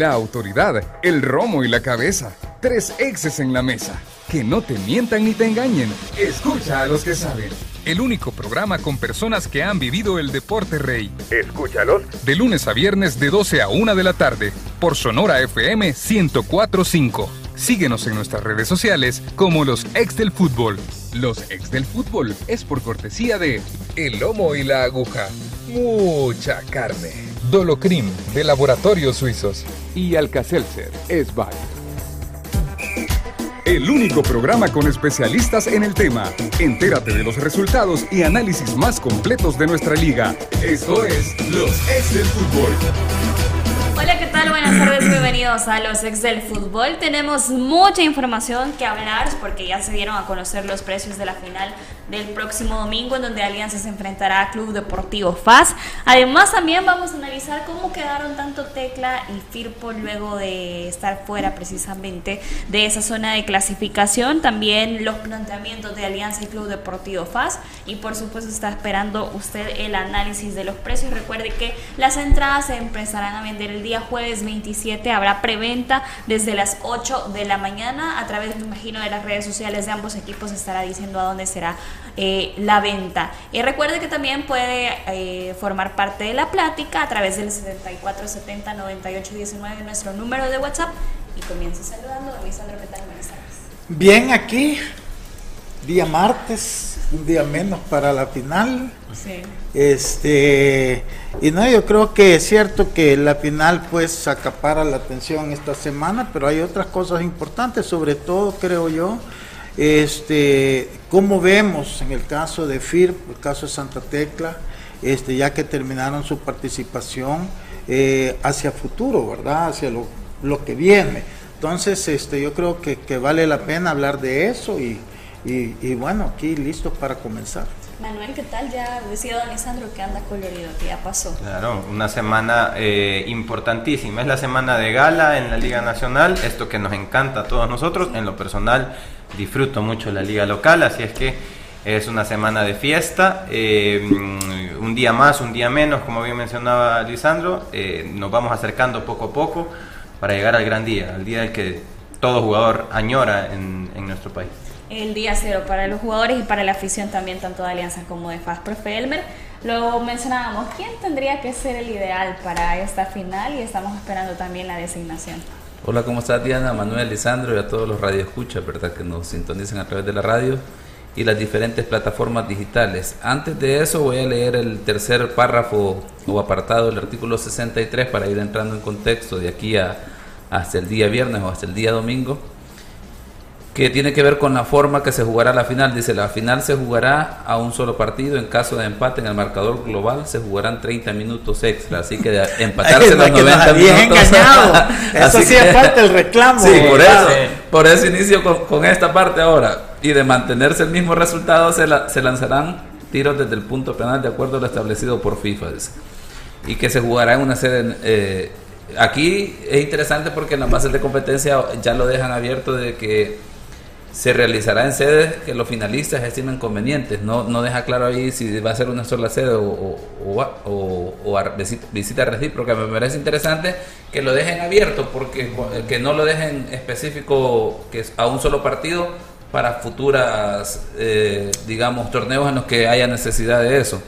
La autoridad, el romo y la cabeza. Tres exes en la mesa. Que no te mientan ni te engañen. Escucha a los que saben. El único programa con personas que han vivido el deporte rey. Escúchalos. De lunes a viernes de 12 a 1 de la tarde. Por Sonora FM 1045. Síguenos en nuestras redes sociales como los ex del fútbol. Los ex del fútbol es por cortesía de El Lomo y la Aguja. Mucha carne. Dolocrim de Laboratorios Suizos. Y Alcacelser es válido. El único programa con especialistas en el tema. Entérate de los resultados y análisis más completos de nuestra liga. Esto es Los Ex del Fútbol. Hola, ¿qué tal? Buenas tardes, bienvenidos a los ex del fútbol. Tenemos mucha información que hablar porque ya se dieron a conocer los precios de la final del próximo domingo en donde Alianza se enfrentará a Club Deportivo FAS. Además también vamos a analizar cómo quedaron tanto Tecla y Firpo luego de estar fuera precisamente de esa zona de clasificación. También los planteamientos de Alianza y Club Deportivo FAS y por supuesto está esperando usted el análisis de los precios. Recuerde que las entradas se empezarán a vender el día jueves 27. Habrá preventa desde las 8 de la mañana a través, me imagino, de las redes sociales de ambos equipos estará diciendo a dónde será eh, la venta. Y recuerde que también puede eh, formar parte de la plática a través del 7470 9819 nuestro número de WhatsApp. Y comienzo saludando a Lisandro, ¿qué tal? Buenas tardes. Bien, aquí, día martes, un día menos para la final. Sí. Este, y no, yo creo que es cierto que la final pues acapara la atención esta semana, pero hay otras cosas importantes, sobre todo creo yo, este, como vemos en el caso de FIR, el caso de Santa Tecla, este, ya que terminaron su participación eh, hacia futuro, ¿verdad? Hacia lo, lo, que viene. Entonces, este, yo creo que, que vale la pena hablar de eso y, y, y bueno, aquí listos para comenzar. Manuel, ¿qué tal? Ya decía don que anda colorido, que ya pasó. Claro, una semana eh, importantísima. Es la semana de gala en la Liga Nacional, esto que nos encanta a todos nosotros. En lo personal, disfruto mucho la Liga Local, así es que es una semana de fiesta. Eh, un día más, un día menos, como bien mencionaba Lisandro, eh, nos vamos acercando poco a poco para llegar al gran día, al día que todo jugador añora en, en nuestro país el día cero para los jugadores y para la afición también, tanto de Alianza como de FAS. Profe Elmer, lo mencionábamos, ¿quién tendría que ser el ideal para esta final? Y estamos esperando también la designación. Hola, ¿cómo estás Diana, Manuel, Lisandro y a todos los radioescuchas, ¿verdad? Que nos sintonizan a través de la radio y las diferentes plataformas digitales. Antes de eso voy a leer el tercer párrafo o apartado del artículo 63 para ir entrando en contexto de aquí a, hasta el día viernes o hasta el día domingo que tiene que ver con la forma que se jugará la final. Dice, la final se jugará a un solo partido. En caso de empate en el marcador global, se jugarán 30 minutos extra. Así que de empatarse los 90 bien minutos. engañado. Eso sí es parte del reclamo. Sí, por eso, por eso inicio con, con, esta parte ahora. Y de mantenerse el mismo resultado, se, la, se lanzarán tiros desde el punto penal de acuerdo a lo establecido por FIFA. Dice. Y que se jugará en una sede... Eh, aquí es interesante porque en las bases de competencia ya lo dejan abierto de que se realizará en sedes que los finalistas estimen convenientes. No, no deja claro ahí si va a ser una sola sede o, o, o, o visita recíproca. Me parece interesante que lo dejen abierto, porque que no lo dejen específico que a un solo partido para futuras, eh, digamos, torneos en los que haya necesidad de eso.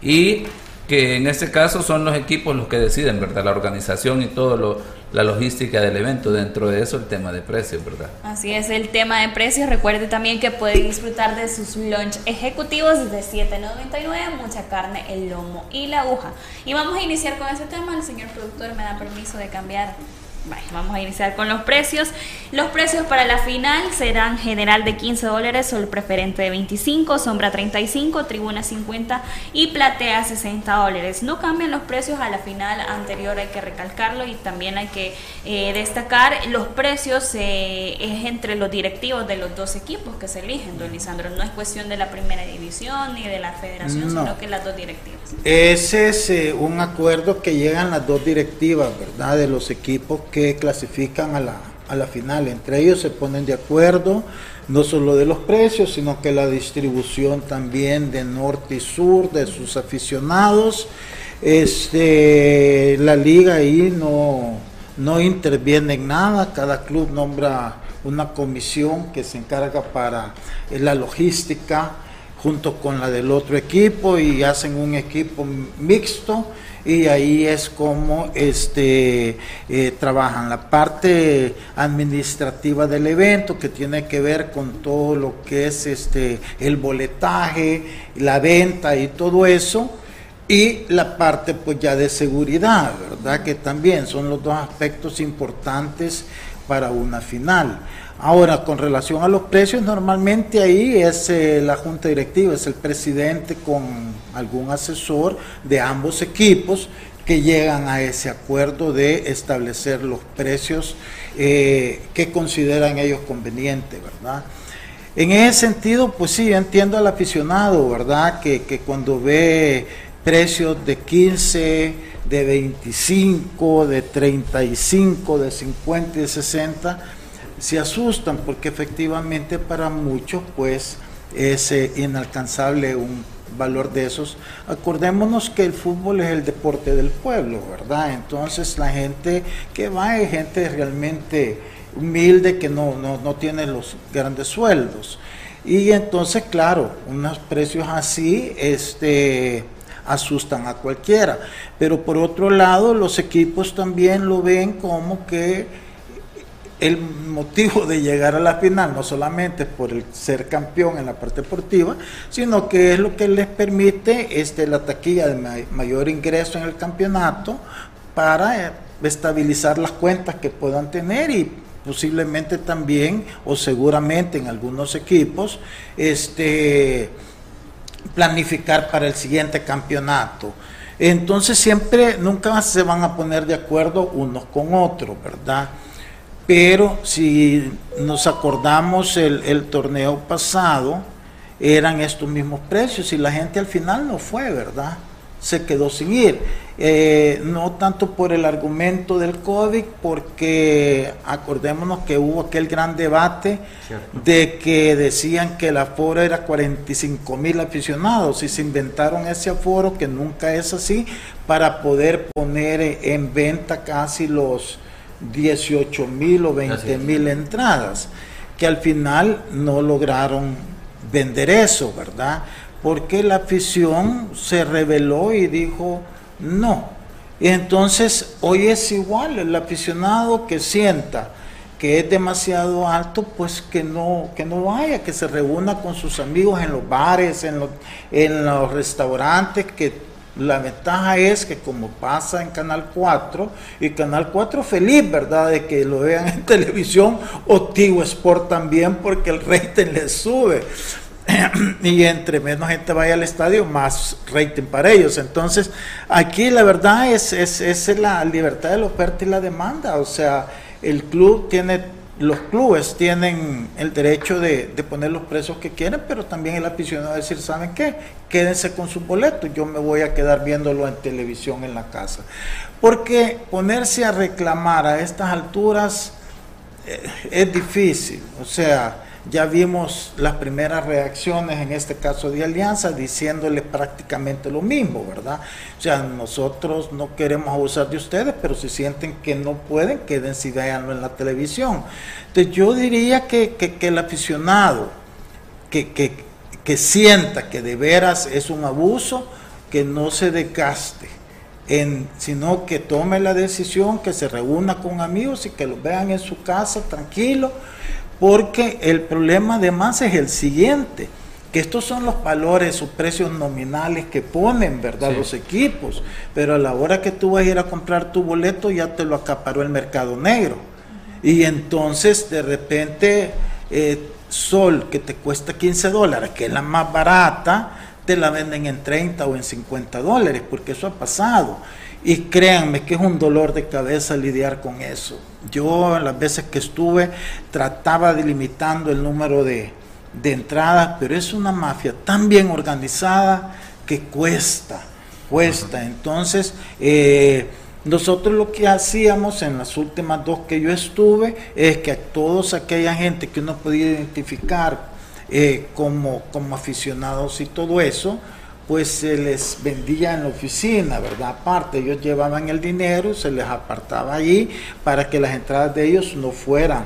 Y que en este caso son los equipos los que deciden, ¿verdad? La organización y todo lo, la logística del evento, dentro de eso el tema de precios, ¿verdad? Así es, el tema de precios. Recuerde también que puede disfrutar de sus lunch ejecutivos de 7.99, mucha carne, el lomo y la aguja. Y vamos a iniciar con ese tema. El señor productor me da permiso de cambiar vamos a iniciar con los precios. Los precios para la final serán general de 15 dólares, sol preferente de 25, sombra 35, tribuna 50 y platea 60 dólares. No cambian los precios a la final anterior, hay que recalcarlo y también hay que eh, destacar los precios eh, es entre los directivos de los dos equipos que se eligen, don Lisandro. No es cuestión de la primera división ni de la federación, no. sino que las dos directivas. Ese es eh, un acuerdo que llegan las dos directivas, ¿verdad? De los equipos que clasifican a la, a la final. Entre ellos se ponen de acuerdo, no solo de los precios, sino que la distribución también de norte y sur, de sus aficionados. Este, la liga ahí no, no interviene en nada, cada club nombra una comisión que se encarga para eh, la logística junto con la del otro equipo y hacen un equipo mixto y ahí es como este, eh, trabajan la parte administrativa del evento que tiene que ver con todo lo que es este, el boletaje, la venta y todo eso y la parte pues ya de seguridad, ¿verdad? Que también son los dos aspectos importantes para una final. Ahora, con relación a los precios, normalmente ahí es eh, la junta directiva, es el presidente con algún asesor de ambos equipos que llegan a ese acuerdo de establecer los precios eh, que consideran ellos convenientes, ¿verdad? En ese sentido, pues sí, entiendo al aficionado, ¿verdad? Que, que cuando ve precios de 15, de 25, de 35, de 50 y de 60, se asustan porque efectivamente para muchos pues es eh, inalcanzable un valor de esos. Acordémonos que el fútbol es el deporte del pueblo, ¿verdad? Entonces la gente que va es gente realmente humilde que no, no, no tiene los grandes sueldos. Y entonces, claro, unos precios así, este asustan a cualquiera. Pero por otro lado, los equipos también lo ven como que el motivo de llegar a la final no solamente por el ser campeón en la parte deportiva, sino que es lo que les permite este, la taquilla de mayor ingreso en el campeonato para eh, estabilizar las cuentas que puedan tener y posiblemente también o seguramente en algunos equipos este planificar para el siguiente campeonato. Entonces siempre, nunca se van a poner de acuerdo unos con otros, ¿verdad? Pero si nos acordamos el, el torneo pasado, eran estos mismos precios y la gente al final no fue, ¿verdad? se quedó sin ir. Eh, no tanto por el argumento del COVID, porque acordémonos que hubo aquel gran debate de que decían que el aforo era 45 mil aficionados y se inventaron ese aforo que nunca es así para poder poner en venta casi los 18 mil o 20 mil entradas, que al final no lograron vender eso, ¿verdad? porque la afición se rebeló y dijo no. Y entonces hoy es igual, el aficionado que sienta que es demasiado alto, pues que no, que no vaya, que se reúna con sus amigos en los bares, en los, en los restaurantes, que la ventaja es que como pasa en Canal 4, y Canal 4 feliz, ¿verdad?, de que lo vean en televisión, o Tigo Sport también, porque el rating le sube. y entre menos gente vaya al estadio, más rating para ellos. Entonces, aquí la verdad es, es, la libertad de la oferta y la demanda. O sea, el club tiene, los clubes tienen el derecho de, poner los precios que quieren, pero también el aficionado decir, ¿saben qué? Quédense con su boleto, yo me voy a quedar viéndolo en televisión en la casa. Porque ponerse a reclamar a estas alturas eh, es difícil. O sea, ya vimos las primeras reacciones, en este caso de Alianza, diciéndole prácticamente lo mismo, ¿verdad? O sea, nosotros no queremos abusar de ustedes, pero si sienten que no pueden, quédense y en la televisión. Entonces yo diría que, el aficionado que, que, sienta que de veras es un abuso, que no se desgaste. En, sino que tome la decisión, que se reúna con amigos y que los vean en su casa tranquilo porque el problema además es el siguiente, que estos son los valores o precios nominales que ponen, ¿verdad? Los equipos, pero a la hora que tú vas a ir a comprar tu boleto ya te lo acaparó el mercado negro. Y entonces de repente eh, Sol, que te cuesta 15 dólares, que es la más barata, te la venden en 30 o en 50 dólares, porque eso ha pasado. Y créanme que es un dolor de cabeza lidiar con eso. Yo las veces que estuve trataba delimitando el número de, entradas, pero es una mafia tan bien organizada que cuesta, cuesta. Entonces, eh, nosotros lo que hacíamos en las últimas dos que yo estuve es que a todos aquella gente que uno podía identificar eh, como, como aficionados y todo eso, pues se les vendía en la oficina, ¿verdad? Aparte, ellos llevaban el dinero, se les apartaba allí para que las entradas de ellos no fueran.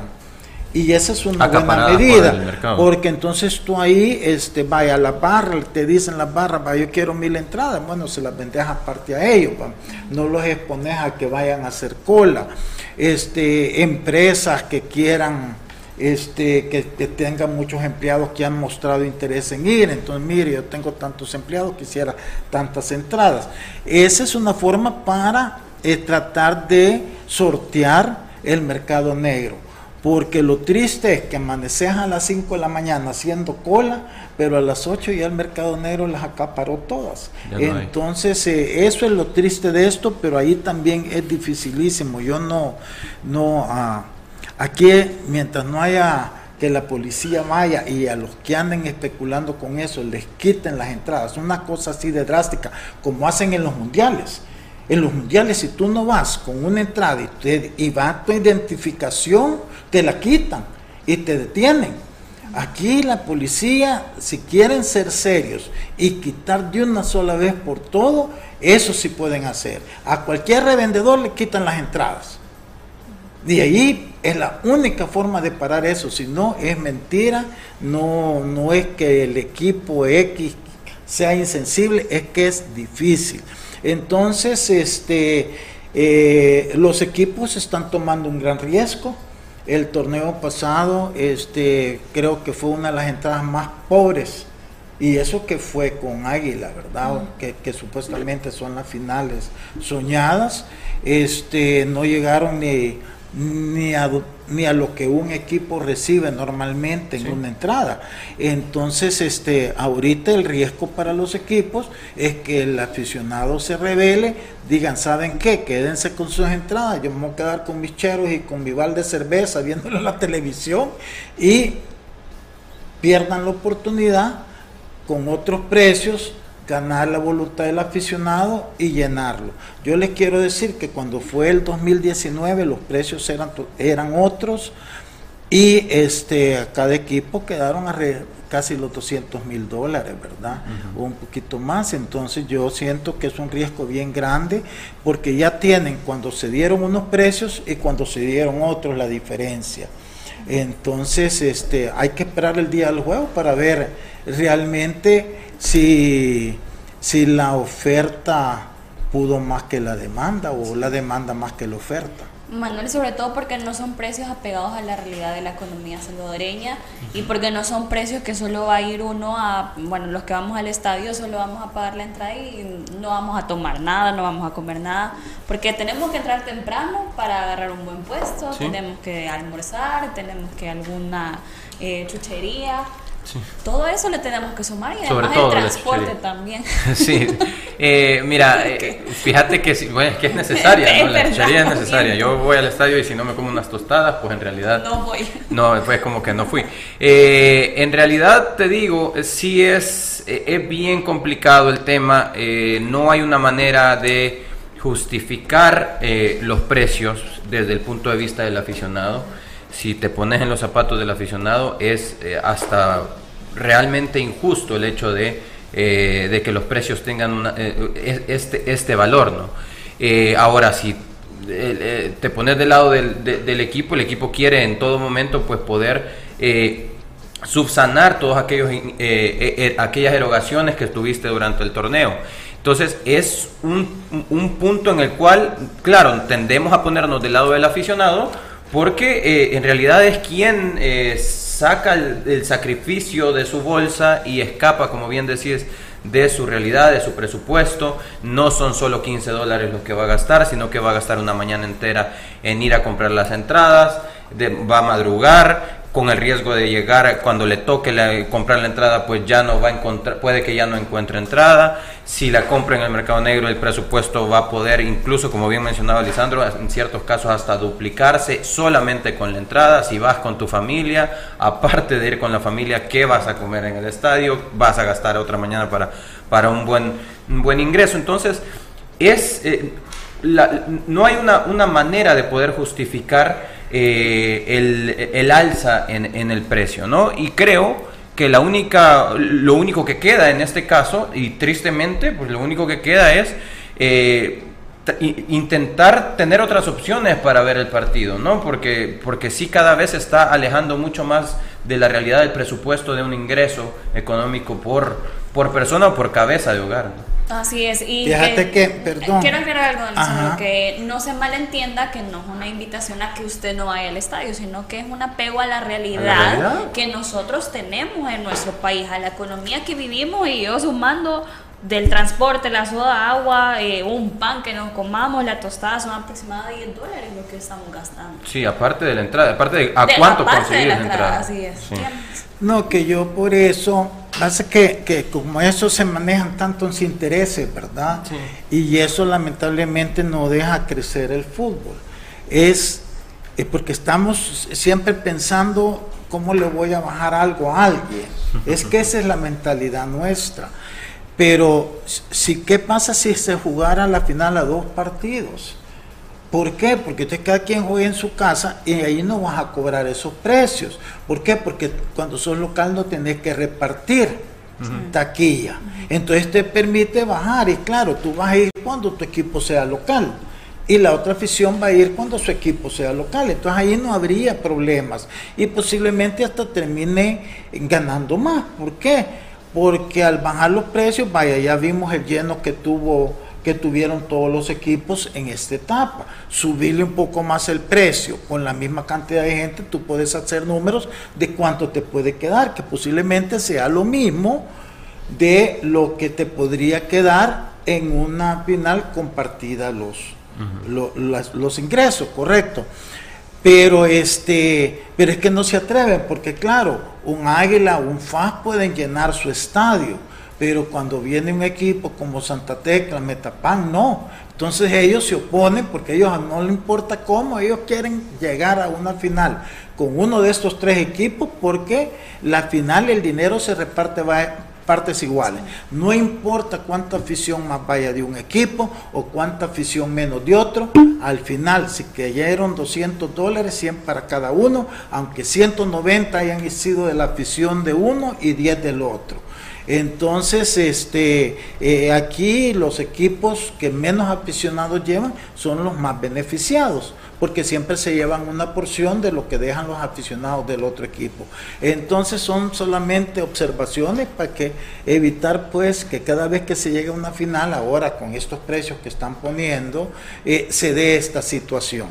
Y esa es una buena por medida, porque entonces tú ahí, este, vaya a la barra, te dicen las barras, vaya, yo quiero mil entradas, bueno, se las vendes aparte a ellos, va. no los expones a que vayan a hacer cola. Este, empresas que quieran este, que, que tengan muchos empleados que han mostrado interés en ir. Entonces, mire, yo tengo tantos empleados, quisiera tantas entradas. Esa es una forma para eh, tratar de sortear el mercado negro. Porque lo triste es que amaneces a las 5 de la mañana haciendo cola, pero a las 8 ya el mercado negro las acaparó todas. No. Entonces, eh, eso es lo triste de esto, pero ahí también es dificilísimo. Yo no, no, ah, aquí mientras no haya que la policía vaya y a los que anden especulando con eso les quiten las entradas, una cosa así de drástica, como hacen en los mundiales. En los mundiales, si tú no vas con una entrada y, te- y va tu identificación, te la quitan y te detienen. Aquí la policía, si quieren ser serios y quitar de una sola vez por todo, eso sí pueden hacer. A cualquier revendedor le quitan las entradas. Y ahí es la única forma de parar eso, si no es mentira, no, no es que el equipo X sea insensible, es que es difícil. Entonces, este, eh, los equipos están tomando un gran riesgo. El torneo pasado, este, creo que fue una de las entradas más pobres. Y eso que fue con Águila, ¿verdad? Que, que supuestamente son las finales soñadas. Este, no llegaron ni, ni, a, ni a lo que un equipo recibe normalmente en una entrada. Entonces, este, ahorita el riesgo para los equipos es que el aficionado se revele, digan, ¿saben qué? Quédense con sus entradas, yo me voy a quedar con mis cheros y con mi balde de cerveza viéndolo en la televisión y pierdan la oportunidad con otros precios ganar la voluntad del aficionado y llenarlo. Yo les quiero decir que cuando fue el 2019 los precios eran, eran otros y este, a cada equipo quedaron a re- casi los 200 mil dólares, ¿verdad? O un poquito más. Entonces yo siento que es un riesgo bien grande porque ya tienen cuando se dieron unos precios y cuando se dieron otros la diferencia. Entonces, este, hay que esperar el día del juego para ver realmente si, si la oferta pudo más que la demanda o la demanda más que la oferta. Manuel, sobre todo porque no son precios apegados a la realidad de la economía salvadoreña y porque no son precios que solo va a ir uno a, bueno, los que vamos al estadio solo vamos a pagar la entrada y no vamos a tomar nada, no vamos a comer nada, porque tenemos que entrar temprano para agarrar un buen puesto, Sí. tenemos que almorzar, tenemos que alguna eh, chuchería, todo eso le tenemos que sumar y Sobre además todo el transporte también. Sí, Eh, mira, eh, fíjate que, sí, bueno, es que es necesaria, ¿no? La chuchería es necesaria. Yo voy al estadio y si no me como unas tostadas, pues en realidad No voy. no, pues como que no fui. Eh, en realidad te digo, sí es, eh, es bien complicado el tema, eh, no hay una manera de justificar eh, los precios desde el punto de vista del aficionado. Si te pones en los zapatos del aficionado es eh, hasta realmente injusto el hecho de, eh, de que los precios tengan eh, es- este, este valor, ¿no? Ahora, si te pones del lado del, de- del equipo, el equipo quiere en todo momento pues poder subsanar todas aquellas erogaciones que tuviste durante el torneo. Entonces es un, un punto en el cual, claro, tendemos a ponernos del lado del aficionado porque eh, en realidad es quien eh, saca el, sacrificio de su bolsa y escapa, como bien decís, de su realidad, de su presupuesto. No son solo 15 dólares los que va a gastar, sino que va a gastar una mañana entera en ir a comprar las entradas, de- va a madrugar con el riesgo de llegar cuando le toque comprar la entrada, pues ya no va a encontrar, puede que ya no encuentre entrada. Si la compra en el mercado negro, el presupuesto va a poder, incluso como bien mencionaba Lisandro, en ciertos casos hasta duplicarse solamente con la entrada. Si vas con tu familia, aparte de ir con la familia, ¿qué vas a comer en el estadio? Vas a gastar otra mañana para, para un, buen, un buen ingreso. Entonces, es, eh, la- no hay una, una manera de poder justificar eh, el, alza en, el precio, ¿no? Y creo que la única, lo único que queda en este caso, y tristemente, pues lo único que queda es eh, intentar tener otras opciones para ver el partido, ¿no? Porque, porque sí cada vez se está alejando mucho más de la realidad del presupuesto de un ingreso económico por, por persona o por cabeza de hogar. Así es. Y Fíjate que, perdón. Quiero aclarar algo, que no se malentienda que no es una invitación a que usted no vaya al estadio, sino que es un apego a la realidad, que nosotros tenemos en nuestro país, a la economía que vivimos y yo sumando del transporte, la soda, agua, eh, un pan que nos comamos, la tostada, son aproximadamente 10 dólares lo que estamos gastando. Sí, aparte de la entrada, aparte de a cuánto conseguir la entrada. Así es. No, que yo por eso, hace que, que como eso se manejan tantos intereses, ¿verdad? Y eso lamentablemente no deja crecer el fútbol. Es, es porque estamos siempre pensando cómo le voy a bajar algo a alguien. Es que esa es la mentalidad nuestra. Pero, si, ¿qué pasa si se jugara la final a dos partidos? ¿Por qué? Porque usted cada quien juega en su casa y ahí no vas a cobrar esos precios. ¿Por qué? Porque cuando sos local no tenés que repartir taquilla. Entonces te permite bajar y claro, tú vas a ir cuando tu equipo sea local y la otra afición va a ir cuando su equipo sea local. Entonces ahí no habría problemas y posiblemente hasta termine ganando más. ¿Por qué? Porque al bajar los precios, vaya, ya vimos el lleno que tuvo que tuvieron todos los equipos en esta etapa. Subirle un poco más el precio con la misma cantidad de gente, tú puedes hacer números de cuánto te puede quedar, que posiblemente sea lo mismo de lo que te podría quedar en una final compartida los, los ingresos, correcto. Pero este, pero es que no se atreven, porque claro, un Águila, un FAS pueden llenar su estadio, pero cuando viene un equipo como Santa Tecla, Metapan, no. Entonces ellos se oponen porque ellos no les importa cómo, ellos quieren llegar a una final con uno de estos tres equipos porque la final el dinero se reparte partes iguales. No importa cuánta afición más vaya de un equipo o cuánta afición menos de otro, al final si cayeron 200 dólares, 100 para cada uno, aunque 190 hayan sido de la afición de uno y 10 del otro. Entonces, este, eh, aquí los equipos que menos aficionados llevan son los más beneficiados porque siempre se llevan una porción de lo que dejan los aficionados del otro equipo. Entonces son solamente observaciones para que evitar pues que cada vez que se llegue a una final, ahora con estos precios que están poniendo, eh, se dé esta situación.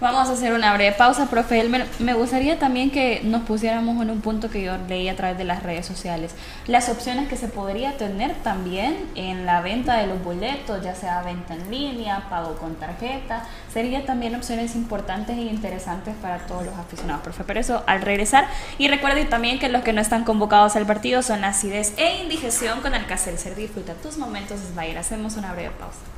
Vamos a hacer una breve pausa, profe. Me gustaría también que nos pusiéramos en un punto que yo leí a través de las redes sociales. Las opciones que se podría tener también en la venta de los boletos, ya sea venta en línea, pago con tarjeta, sería también opciones importantes e interesantes para todos los aficionados, profe. Pero eso al regresar. Y recuerden también que los que no están convocados al partido son acidez e indigestión con Alcacelser. Disfruta tus momentos, ir Hacemos una breve pausa.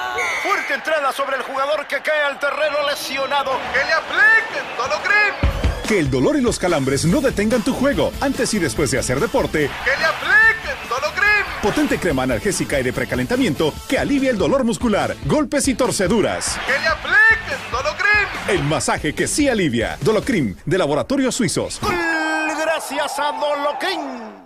entrada sobre el jugador que cae al terreno lesionado. ¡Que le apliquen Dolocrim! Que el dolor y los calambres no detengan tu juego antes y después de hacer deporte. ¡Que le apliquen Dolocrim! Potente crema analgésica y de precalentamiento que alivia el dolor muscular, golpes y torceduras. ¡Que le apliquen Dolocrim! El masaje que sí alivia. Dolocrim, de Laboratorios Suizos. Gracias a Dolocrim.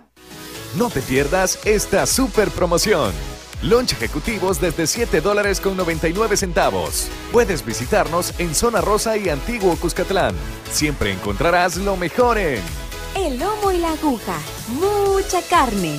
No te pierdas esta super promoción. Lunch ejecutivos desde 7 dólares con 99 centavos. Puedes visitarnos en Zona Rosa y Antiguo Cuscatlán. Siempre encontrarás lo mejor en... El lomo y la aguja. Mucha carne.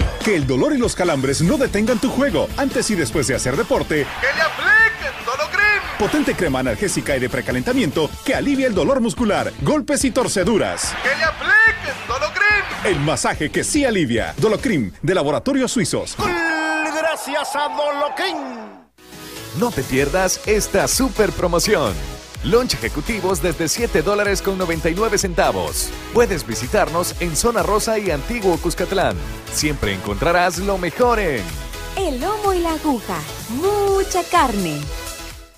Que el dolor y los calambres no detengan tu juego antes y después de hacer deporte. Que le apliquen Dolocrim. Potente crema analgésica y de precalentamiento que alivia el dolor muscular, golpes y torceduras. Que le apliquen Dolocrim. El masaje que sí alivia. Dolocrim de Laboratorios Suizos. Gracias a Dolocrim. No te pierdas esta super promoción. Lunch ejecutivos desde 7 dólares con 99 centavos. Puedes visitarnos en Zona Rosa y Antiguo Cuscatlán. Siempre encontrarás lo mejor en El lomo y la aguja, mucha carne.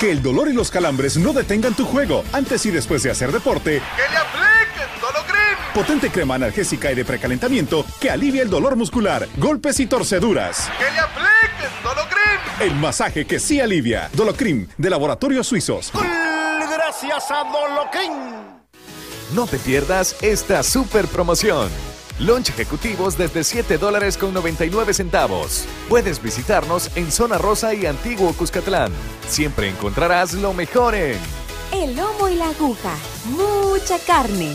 Que el dolor y los calambres no detengan tu juego antes y después de hacer deporte. Que le apliquen Dolocrim. Potente crema analgésica y de precalentamiento que alivia el dolor muscular, golpes y torceduras. Que le apliquen Dolocrim. El masaje que sí alivia. Dolocrim de Laboratorios Suizos. Gracias a Dolocrim. No te pierdas esta super promoción. Lunch ejecutivos desde 7 dólares con 99 centavos. Puedes visitarnos en Zona Rosa y Antiguo Cuscatlán. Siempre encontrarás lo mejor en El lomo y la aguja, mucha carne.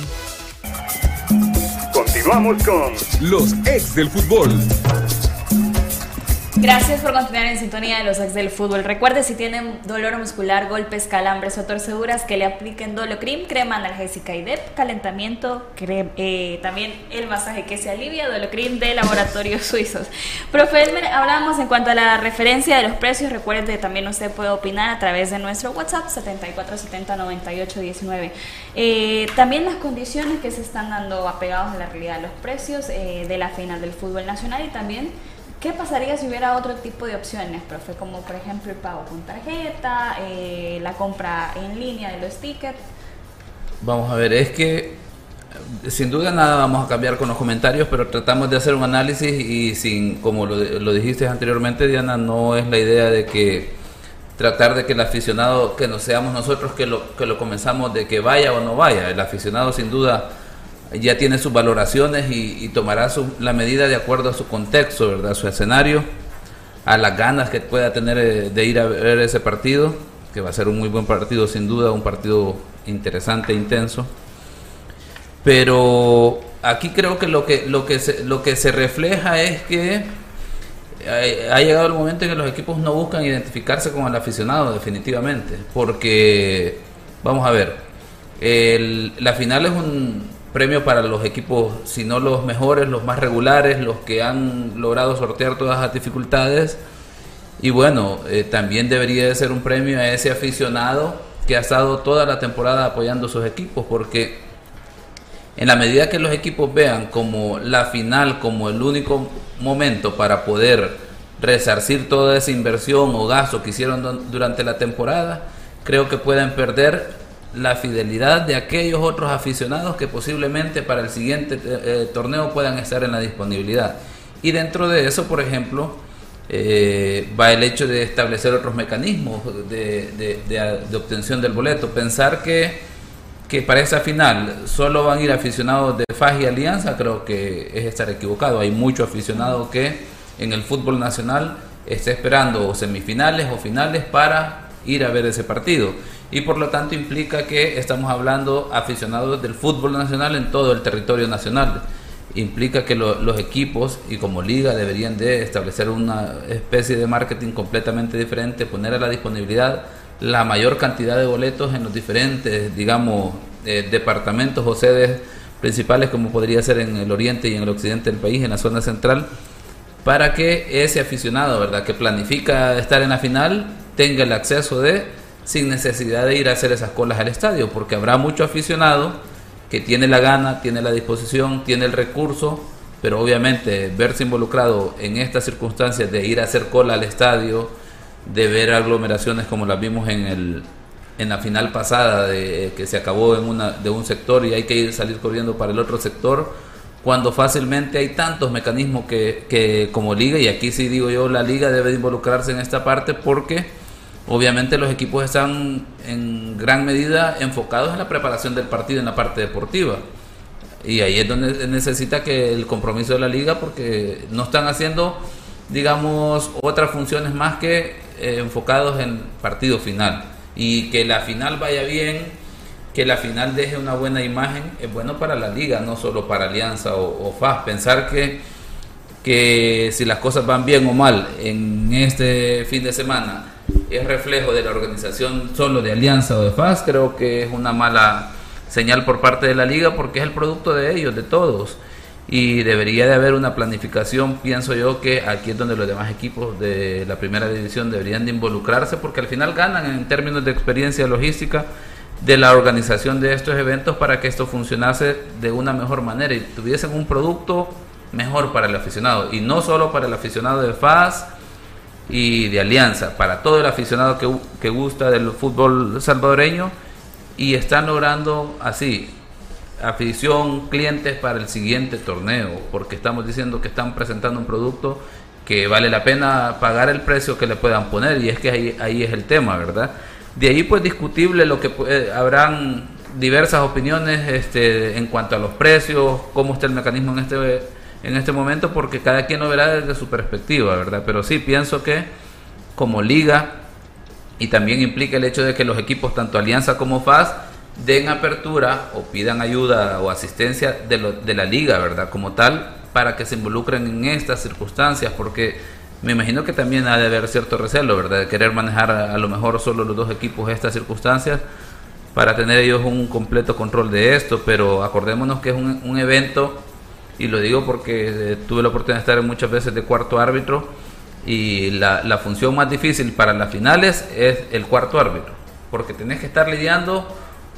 Continuamos con Los ex del fútbol. Gracias por continuar en sintonía de los ex del fútbol. Recuerde si tienen dolor muscular, golpes, calambres o torceduras que le apliquen Dolocrim, crema analgésica y de calentamiento, cre- eh, también el masaje que se alivia, Dolocrim de laboratorios suizos. Profe Elmer, hablábamos en cuanto a la referencia de los precios. Recuerde que también usted puede opinar a través de nuestro WhatsApp 74709819. Eh, también las condiciones que se están dando apegados a la realidad de los precios eh, de la final del fútbol nacional y también ¿Qué pasaría si hubiera otro tipo de opciones, profe? Como por ejemplo el pago con tarjeta, eh, la compra en línea de los tickets. Vamos a ver, es que sin duda nada vamos a cambiar con los comentarios, pero tratamos de hacer un análisis y sin, como lo, lo dijiste anteriormente, Diana, no es la idea de que tratar de que el aficionado, que no seamos nosotros que lo, que lo comenzamos de que vaya o no vaya. El aficionado sin duda ya tiene sus valoraciones y, tomará su- la medida de acuerdo a su contexto, ¿verdad? Su escenario, a las ganas que pueda tener eh, de ir a ver ese partido, que va a ser un muy buen partido sin duda, un partido interesante, intenso. Pero aquí creo que lo que, lo que, se, lo que se refleja es que ha ha llegado el momento en que los equipos no buscan identificarse con el aficionado definitivamente, porque vamos a ver, el- la final es un premio para los equipos, si no los mejores, los más regulares, los que han logrado sortear todas las dificultades. Y bueno, eh, también debería de ser un premio a ese aficionado que ha estado toda la temporada apoyando sus equipos, porque en la medida que los equipos vean como la final, como el único momento para poder resarcir toda esa inversión o gasto que hicieron du- durante la temporada, creo que pueden perder la fidelidad de aquellos otros aficionados que posiblemente para el siguiente eh, torneo puedan estar en la disponibilidad. Y dentro de eso, por ejemplo, eh, va el hecho de establecer otros mecanismos de, de, obtención del boleto. Pensar que, que, para esa final solo van a ir aficionados de FAS y Alianza, creo que es estar equivocado. Hay muchos aficionados que en el fútbol nacional está esperando semifinales o finales para ir a ver ese partido y por lo tanto implica que estamos hablando aficionados del fútbol nacional en todo el territorio nacional. Implica que los equipos y como liga deberían de establecer una especie de marketing completamente diferente, poner a la disponibilidad la mayor cantidad de boletos en los diferentes, digamos, eh, departamentos o sedes principales como podría ser en el oriente y en el occidente del país, en la zona central, para que ese aficionado, ¿verdad?, que planifica estar en la final, tenga el acceso de sin necesidad de ir a hacer esas colas al estadio, porque habrá mucho aficionado que tiene la gana, tiene la disposición, tiene el recurso, pero obviamente verse involucrado en estas circunstancias de ir a hacer cola al estadio, de ver aglomeraciones como las vimos en el en la final pasada de que se acabó en una de un sector y hay que ir salir corriendo para el otro sector cuando fácilmente hay tantos mecanismos que, que como liga y aquí sí digo yo la liga debe involucrarse en esta parte porque Obviamente los equipos están en gran medida enfocados en la preparación del partido en la parte deportiva. Y ahí es donde necesita que el compromiso de la liga, porque no están haciendo, digamos, otras funciones más que eh, enfocados en partido final. Y que la final vaya bien, que la final deje una buena imagen, es bueno para la liga, no solo para Alianza o, o FAS. Pensar que, que si las cosas van bien o mal en este fin de semana, es reflejo de la organización solo de Alianza o de FAS, creo que es una mala señal por parte de la liga porque es el producto de ellos, de todos. Y debería de haber una planificación, pienso yo que aquí es donde los demás equipos de la primera división deberían de involucrarse porque al final ganan en términos de experiencia logística de la organización de estos eventos para que esto funcionase de una mejor manera y tuviesen un producto mejor para el aficionado y no solo para el aficionado de FAS y de Alianza para todo el aficionado que, que gusta del fútbol salvadoreño y están logrando así afición, clientes para el siguiente torneo, porque estamos diciendo que están presentando un producto que vale la pena pagar el precio que le puedan poner y es que ahí, ahí es el tema, ¿verdad? De ahí pues discutible lo que habrán diversas opiniones este, en cuanto a los precios, cómo está el mecanismo en este en este momento porque cada quien lo verá desde su perspectiva, ¿verdad? Pero sí pienso que como liga y también implica el hecho de que los equipos, tanto Alianza como FAS, den apertura o pidan ayuda o asistencia de, la liga, ¿verdad? Como tal, para que se involucren en estas circunstancias, porque me imagino que también ha de haber cierto recelo, ¿verdad? De querer manejar a, lo mejor solo los dos equipos estas circunstancias para tener ellos un completo control de esto, pero acordémonos que es un evento y lo digo porque eh, tuve la oportunidad de estar muchas veces de cuarto árbitro y la, función más difícil para las finales es el cuarto árbitro, porque tenés que estar lidiando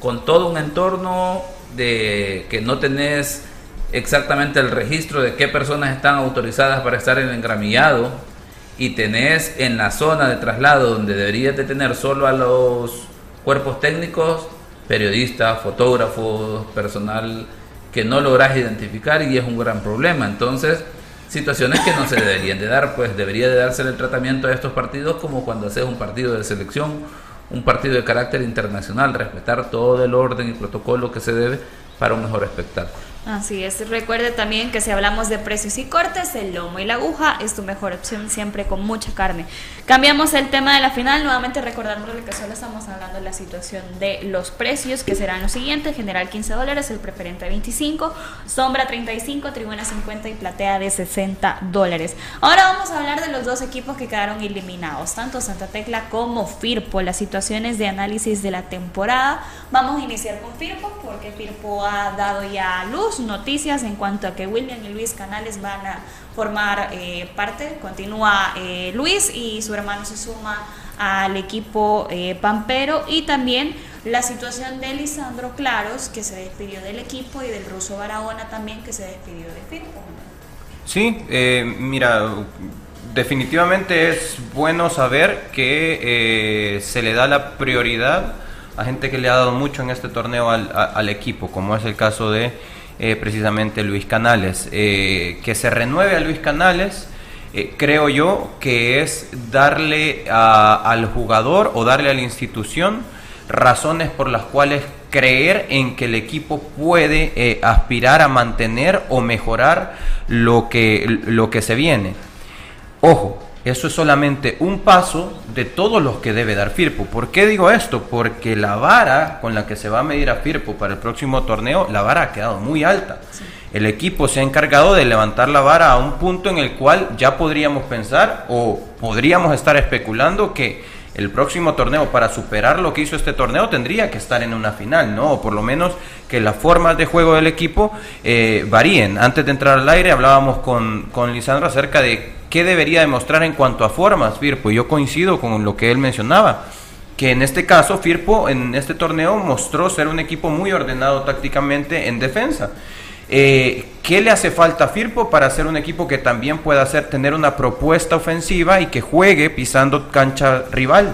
con todo un entorno de que no tenés exactamente el registro de qué personas están autorizadas para estar en el engramillado y tenés en la zona de traslado donde deberías de tener solo a los cuerpos técnicos, periodistas, fotógrafos, personal que no logras identificar y es un gran problema. Entonces, situaciones que no se deberían de dar, pues debería de darse el tratamiento a estos partidos como cuando haces un partido de selección, un partido de carácter internacional, respetar todo el orden y protocolo que se debe para un mejor espectáculo. Así es, recuerde también que si hablamos de precios y cortes, el lomo y la aguja es tu mejor opción siempre con mucha carne. Cambiamos el tema de la final, nuevamente recordándole que solo estamos hablando de la situación de los precios, que serán los siguientes, general 15 dólares, el preferente 25, sombra 35, tribuna 50 y platea de 60 dólares. Ahora vamos a hablar de los dos equipos que quedaron eliminados, tanto Santa Tecla como Firpo, las situaciones de análisis de la temporada. Vamos a iniciar con Firpo, porque Firpo ha dado ya luz noticias en cuanto a que William y Luis Canales van a formar eh, parte. Continúa eh, Luis y su hermano se suma al equipo eh, Pampero y también la situación de Lisandro Claros que se despidió del equipo y del ruso Barahona también que se despidió de Firpo. Sí, mira, definitivamente es bueno saber que se le da la prioridad a gente que le ha dado mucho en este torneo al equipo, como es el caso de eh, precisamente Luis Canales. Eh, que se renueve a Luis Canales, eh, creo yo que es darle al jugador o darle a la institución razones por las cuales creer en que el equipo puede aspirar a mantener o mejorar lo que, lo que se viene. Ojo, eso es solamente un paso de todos los que debe dar Firpo. ¿Por qué digo esto? Porque la vara con la que se va a medir a Firpo para el próximo torneo, la vara ha quedado muy alta. El equipo se ha encargado de levantar la vara a un punto en el cual ya podríamos pensar o podríamos estar especulando que el próximo torneo para superar lo que hizo este torneo tendría que estar en una final, ¿no? O por lo menos que las formas de juego del equipo eh, varíen. Antes de entrar al aire hablábamos con, con Lisandro acerca de qué debería demostrar en cuanto a formas Firpo. Yo coincido con lo que él mencionaba que en este caso Firpo en este torneo mostró ser un equipo muy ordenado tácticamente en defensa. Eh, ¿Qué le hace falta a Firpo para ser un equipo que también pueda hacer, tener una propuesta ofensiva y que juegue pisando cancha rival?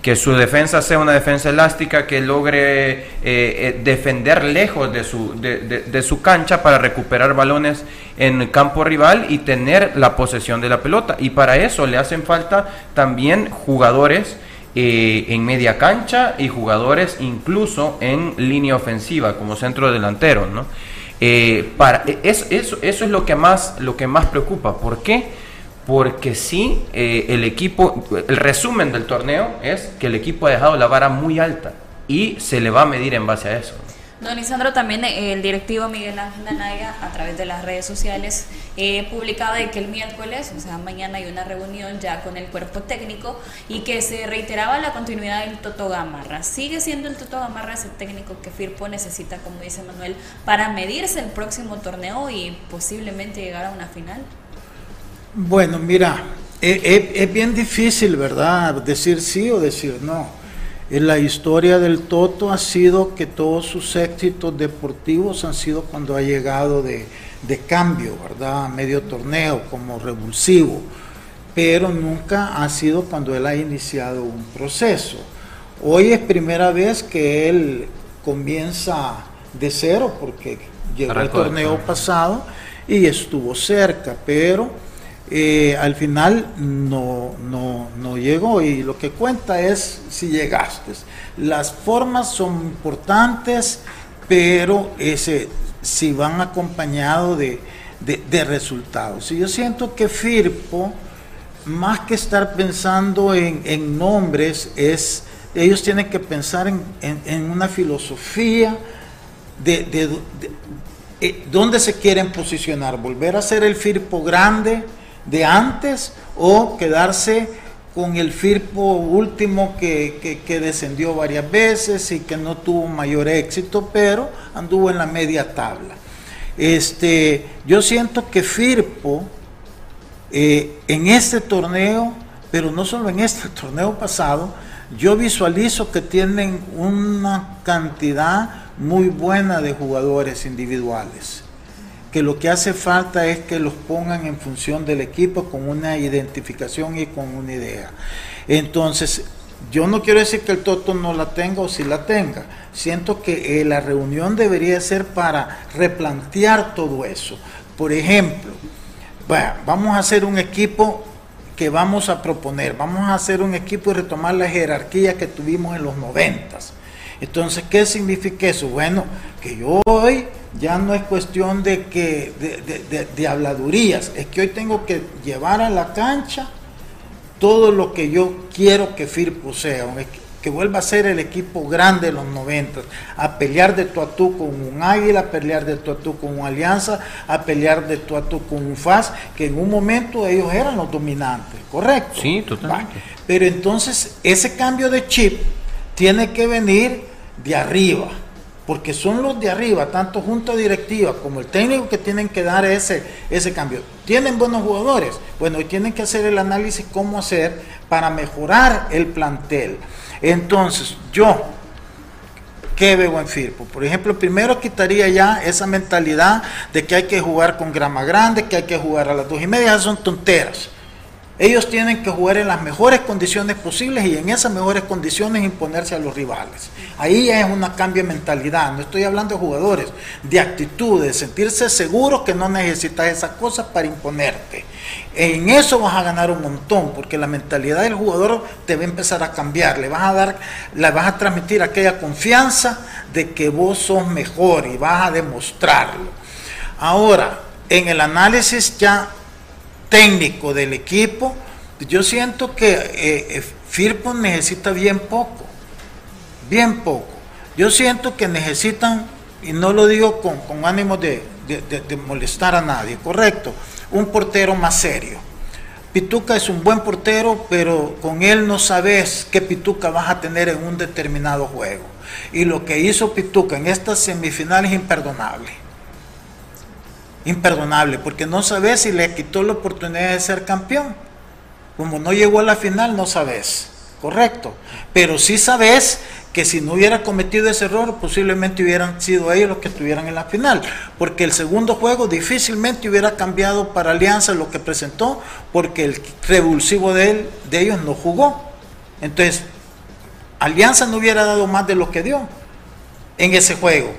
Que su defensa sea una defensa elástica, que logre eh, eh, defender lejos de su, de, su cancha para recuperar balones en campo rival y tener la posesión de la pelota. Y para eso le hacen falta también jugadores eh, en media cancha y jugadores incluso en línea ofensiva como centro delantero, ¿no? Eh, para, eh, eso, eso, eso es lo que más, lo que más preocupa. ¿Por qué? Porque sí, eh, el equipo, el resumen del torneo es que el equipo ha dejado la vara muy alta y se le va a medir en base a eso. Don Lisandro, también eh, el directivo Miguel Ángel Anaya, a través de las redes sociales, eh, publicaba de que el miércoles, o sea, mañana hay una reunión ya con el cuerpo técnico y que se reiteraba la continuidad del Toto Gamarra. ¿Sigue siendo el Toto Gamarra ese técnico que Firpo necesita, como dice Manuel, para medirse el próximo torneo y posiblemente llegar a una final? Bueno, mira, e- e- es, bien difícil, ¿verdad? Decir sí o decir no. En la historia del Toto ha sido que todos sus éxitos deportivos han sido cuando ha llegado de, de cambio, ¿verdad? A medio torneo, como revulsivo. Pero nunca ha sido cuando él ha iniciado un proceso. Hoy es primera vez que él comienza de cero porque llegó de torneo pasado y estuvo cerca, pero eh, al final no, no, no llegó y lo que cuenta es si llegaste. Las formas son importantes, pero ese, si van acompañados de, de- resultados. Y yo siento que Firpo, más que estar pensando en, nombres, es, ellos tienen que pensar en, en- una filosofía de, de- de- eh, dónde se quieren posicionar, volver a ser el Firpo grande de antes o quedarse con el Firpo último que, que- descendió varias veces y que no tuvo mayor éxito, pero anduvo en la media tabla. Este, yo siento que Firpo eh, en este torneo, pero no solo en este torneo pasado, yo visualizo que tienen una cantidad muy buena de jugadores individuales, que lo que hace falta es que los pongan en función del equipo con una identificación y con una idea. Entonces, yo no quiero decir que el Toto no la tenga o si la tenga. Siento que eh, la reunión debería ser para replantear todo eso. Por ejemplo, bueno, vamos a hacer un equipo que vamos a proponer, vamos a hacer un equipo y retomar la jerarquía que tuvimos en los noventas. Entonces, ¿qué significa eso? Bueno, que yo hoy ya no es cuestión de que de, de- de- de habladurías, es que hoy tengo que llevar a la cancha todo lo que yo quiero que Firpo sea, un equi- que vuelva a ser el equipo grande de los 90, a pelear de tú a tú con un Águila, a pelear de tú a tú con un Alianza, a pelear de tú a tú con un FAS, que en un momento ellos eran los dominantes, ¿correcto? Sí, totalmente. Va. Pero entonces ese cambio de chip tiene que venir de arriba, porque son los de arriba, tanto junta directiva como el técnico que tienen que dar ese, ese cambio. ¿Tienen buenos jugadores? Bueno, y tienen que hacer el análisis cómo hacer para mejorar el plantel. Entonces, yo, ¿qué veo en Firpo? Por ejemplo, primero quitaría ya esa mentalidad de que hay que jugar con grama grande, que hay que jugar a las dos y media, esas son tonteras. Ellos tienen que jugar en las mejores condiciones posibles y en esas mejores condiciones imponerse a los rivales. Ahí es una cambio de mentalidad. No estoy hablando de jugadores, de actitud, de sentirse seguros que no necesitas esas cosas para imponerte. En eso vas a ganar un montón, porque la mentalidad del jugador te va a empezar a cambiar. Le vas a dar, le vas a transmitir aquella confianza de que vos sos mejor y vas a demostrarlo. Ahora, en el análisis ya técnico del equipo, yo siento que eh, eh, Firpo necesita bien poco, bien poco. Yo siento que necesitan, y no lo digo con, ánimo de, de molestar a nadie, correcto, un portero más serio. Pituca es un buen portero, pero con él no sabes qué Pituca vas a tener en un determinado juego. Y lo que hizo Pituca en esta semifinal es imperdonable imperdonable, porque no sabes si le quitó la oportunidad de ser campeón. Como no llegó a la final, no sabes, correcto. Pero sí sabes que si no hubiera cometido ese error, posiblemente hubieran sido ellos los que estuvieran en la final, porque el segundo juego difícilmente hubiera cambiado para Alianza lo que presentó, porque el revulsivo de, él, de ellos no jugó. Entonces, Alianza no hubiera dado más de lo que dio en ese juego,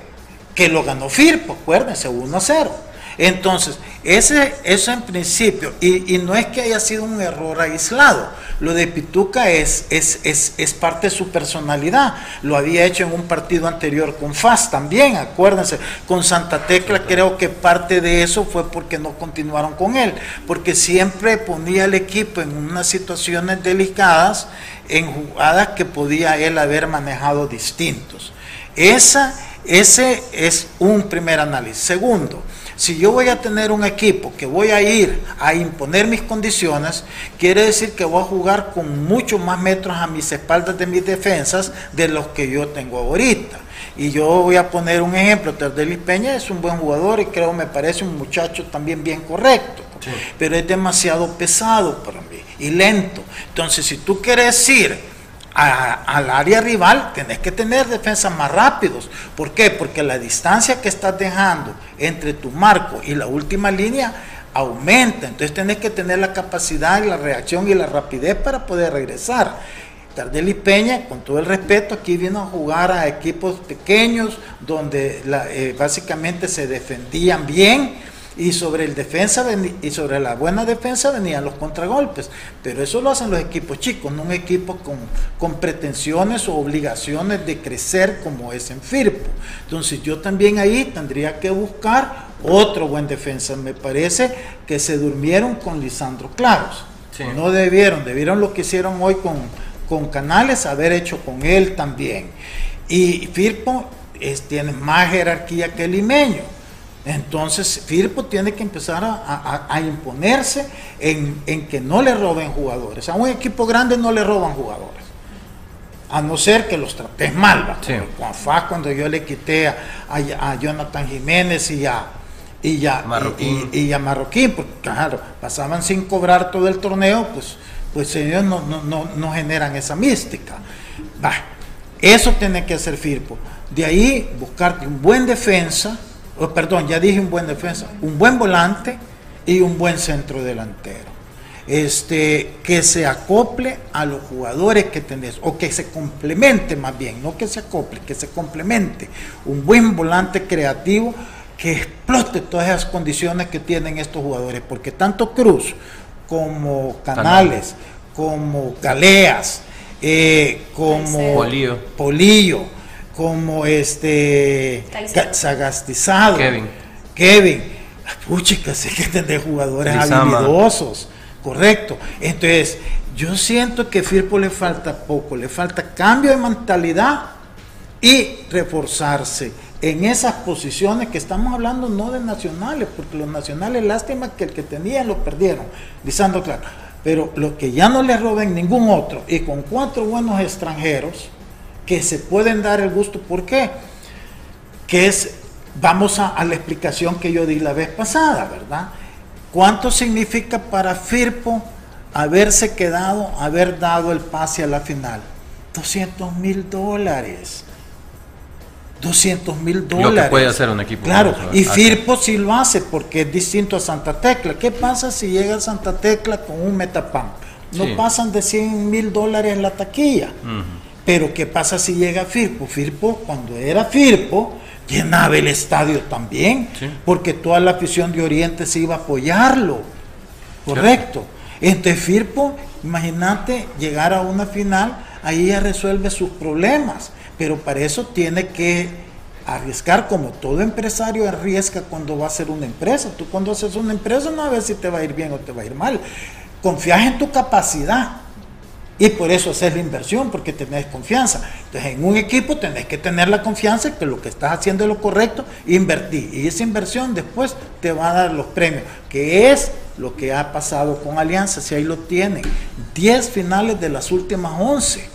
que lo ganó Firpo, acuérdense, 1 a 0. Entonces, ese, eso en principio, y, no es que haya sido un error aislado, lo de Pituca es, es, es, parte de su personalidad, lo había hecho en un partido anterior con FAS también, acuérdense, con Santa Tecla creo que parte de eso fue porque no continuaron con él, porque siempre ponía al equipo en unas situaciones delicadas, en jugadas que podía él haber manejado distintos. Esa, ese es un primer análisis. Segundo, si yo voy a tener un equipo que voy a ir a imponer mis condiciones, quiere decir que voy a jugar con muchos más metros a mis espaldas de mis defensas de los que yo tengo ahorita. Y yo voy a poner un ejemplo, Tardelis Peña es un buen jugador y creo me parece un muchacho también bien correcto, pero es demasiado pesado para mí y lento. Entonces, si tú quieres ir al área rival, tenés que tener defensas más rápidos. ¿Por qué? Porque la distancia que estás dejando entre tu marco y la última línea aumenta. Entonces tenés que tener la capacidad y la reacción y la rapidez para poder regresar. Tardelli Peña, con todo el respeto, aquí vino a jugar a equipos pequeños donde eh, básicamente se defendían bien y sobre el defensa y sobre la buena defensa venían los contragolpes. Pero eso lo hacen los equipos chicos, no un equipo con, con pretensiones o obligaciones de crecer como es en Firpo. Entonces yo también ahí tendría que buscar otro buen defensa. Me parece que se durmieron con Lisandro Claros. No debieron, debieron lo que hicieron hoy con, con Canales, haber hecho con él también. Y Firpo es, tiene más jerarquía que el limeño entonces, Firpo tiene que empezar a, imponerse en, que no le roben jugadores. A un equipo grande no le roban jugadores. A no ser que los trates mal. cuando yo le quité a, Jonathan Jiménez y a, y ya Marroquín. Y, a Marroquín, porque claro, pasaban sin cobrar todo el torneo, pues, pues ellos no, no, generan esa mística. eso tiene que hacer Firpo. De ahí buscarte un buen defensa Oh, perdón, ya dije un buen defensa, un buen volante y un buen centro delantero. Este, que se acople a los jugadores que tenés, o que se complemente más bien, no que se acople, que se complemente. Un buen volante creativo que explote todas esas condiciones que tienen estos jugadores, porque tanto Cruz como Canales, como Galeas, eh, como Polillo como este Sagastizado, Kevin. Kevin. Puchica, sé que tener jugadores habilidosos, correcto. Entonces, yo siento que Firpo le falta poco, le falta cambio de mentalidad y reforzarse en esas posiciones que estamos hablando no de nacionales, porque los nacionales, lástima que el que tenían lo perdieron, diciendo claro, pero lo que ya no le roben ningún otro y con cuatro buenos extranjeros, que se pueden dar el gusto. ¿Por qué? Que es, vamos a, la explicación que yo di la vez pasada, ¿verdad? ¿Cuánto significa para Firpo haberse quedado, haber dado el pase a la final? 200 mil dólares. 200 mil Lo dólares. que puede hacer un equipo. Claro, eso, y. Firpo sí lo hace porque es distinto a Santa Tecla. ¿Qué pasa si llega a Santa Tecla con un Metapan? No Sí. pasan de 100 mil dólares en la taquilla. Pero ¿qué pasa si llega Firpo? Firpo, cuando era Firpo, llenaba el estadio también, porque toda la afición de Oriente se iba a apoyarlo. Correcto. Entonces Firpo, imagínate llegar a una final, ahí ya resuelve sus problemas, pero para eso tiene que arriesgar como todo empresario arriesga cuando va a hacer una empresa. Tú cuando haces una empresa no a ver si te va a ir bien o te va a ir mal. Confías en tu capacidad. Y por eso haces la inversión, porque tenés confianza. Entonces, en un equipo tenés que tener la confianza que lo que estás haciendo es lo correcto, invertir. Y esa inversión después te va a dar los premios, que es lo que ha pasado con Alianza, si ahí lo tienen. 10 finales de las últimas 11.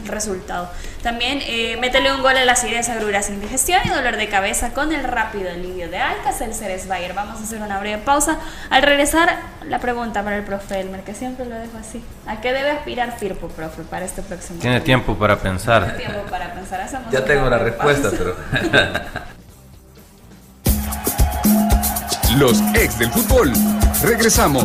el resultado. También eh, métele un gol a la acidez, agruras, indigestión y dolor de cabeza con el rápido alivio de Alka Ceres Bayer. Vamos a hacer una breve pausa. Al regresar, la pregunta para el profe Elmer, que siempre lo dejo así. ¿A qué debe aspirar Firpo, profe, para este próximo Tiene año? tiempo para Tiene pensar. tiempo para pensar. Hacemos Ya tengo la respuesta, pausa. pero. Los ex del fútbol. Regresamos.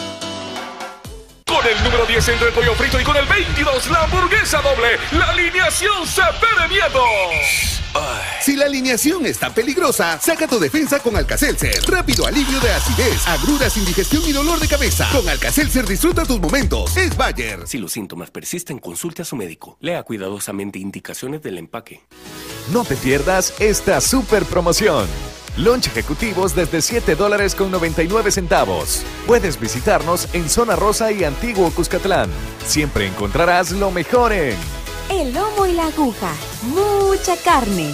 Con el número 10 entre el pollo frito y con el 22 la hamburguesa doble. La alineación se de miedo. Si la alineación está peligrosa, saca tu defensa con Alcacelser. Rápido alivio de acidez, agruras, indigestión y dolor de cabeza. Con Alcacelser disfruta tus momentos. Es Bayer. Si los síntomas persisten, consulte a su médico. Lea cuidadosamente indicaciones del empaque. No te pierdas esta super promoción. Lunch ejecutivos desde 7 dólares con 99 centavos. Puedes visitarnos en Zona Rosa y Antiguo Cuscatlán. Siempre encontrarás lo mejor en... El lomo y la aguja, mucha carne.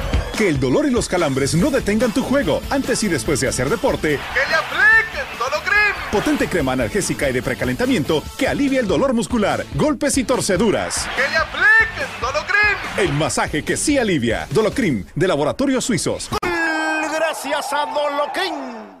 Que el dolor y los calambres no detengan tu juego antes y después de hacer deporte. Que le apliquen Dolocrim. Potente crema analgésica y de precalentamiento que alivia el dolor muscular, golpes y torceduras. Que le apliquen Dolocrim. El masaje que sí alivia. Dolocrim, de Laboratorios Suizos. Gracias a Dolocrim.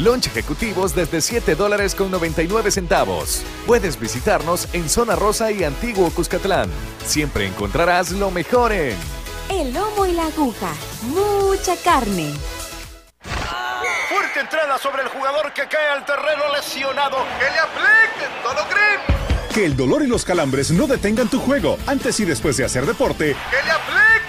Lunch ejecutivos desde 7 dólares con 99 centavos. Puedes visitarnos en Zona Rosa y Antiguo Cuscatlán. Siempre encontrarás lo mejor en... El lomo y la aguja, mucha carne. Fuerte entrada sobre el jugador que cae al terreno lesionado. Que le apliquen Dolocrim. Que el dolor y los calambres no detengan tu juego antes y después de hacer deporte. Que le apliquen.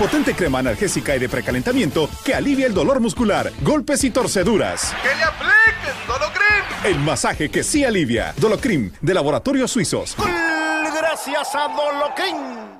Potente crema analgésica y de precalentamiento que alivia el dolor muscular, golpes y torceduras. Que le apliquen Dolocrim. El masaje que sí alivia. Dolocrim, de Laboratorios Suizos. Gracias a Dolocrim.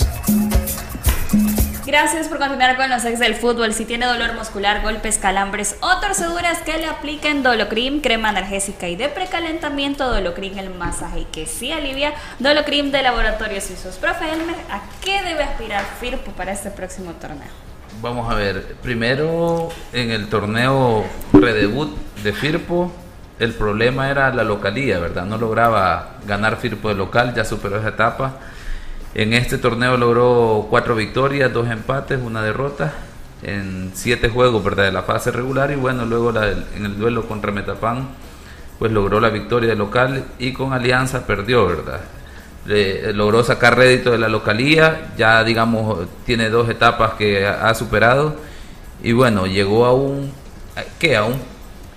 Gracias por continuar con los ex del fútbol. Si tiene dolor muscular, golpes, calambres o torceduras, que le apliquen Dolocrim, crema analgésica y de precalentamiento, Dolocrim el masaje que sí alivia, Dolocrim de Laboratorios Suizos. Profe Elmer, ¿a qué debe aspirar Firpo para este próximo torneo? Vamos a ver, primero en el torneo redebut de Firpo, el problema era la localía, ¿verdad? No lograba ganar Firpo de local, ya superó esa etapa. En este torneo logró cuatro victorias, dos empates, una derrota en siete juegos ¿verdad? de la fase regular y bueno, luego en el duelo contra Metapán pues logró la victoria de local y con Alianza perdió, ¿verdad? Le- logró sacar rédito de la localía, ya digamos tiene dos etapas que ha, ha superado y bueno, llegó a un ¿a ¿qué? A un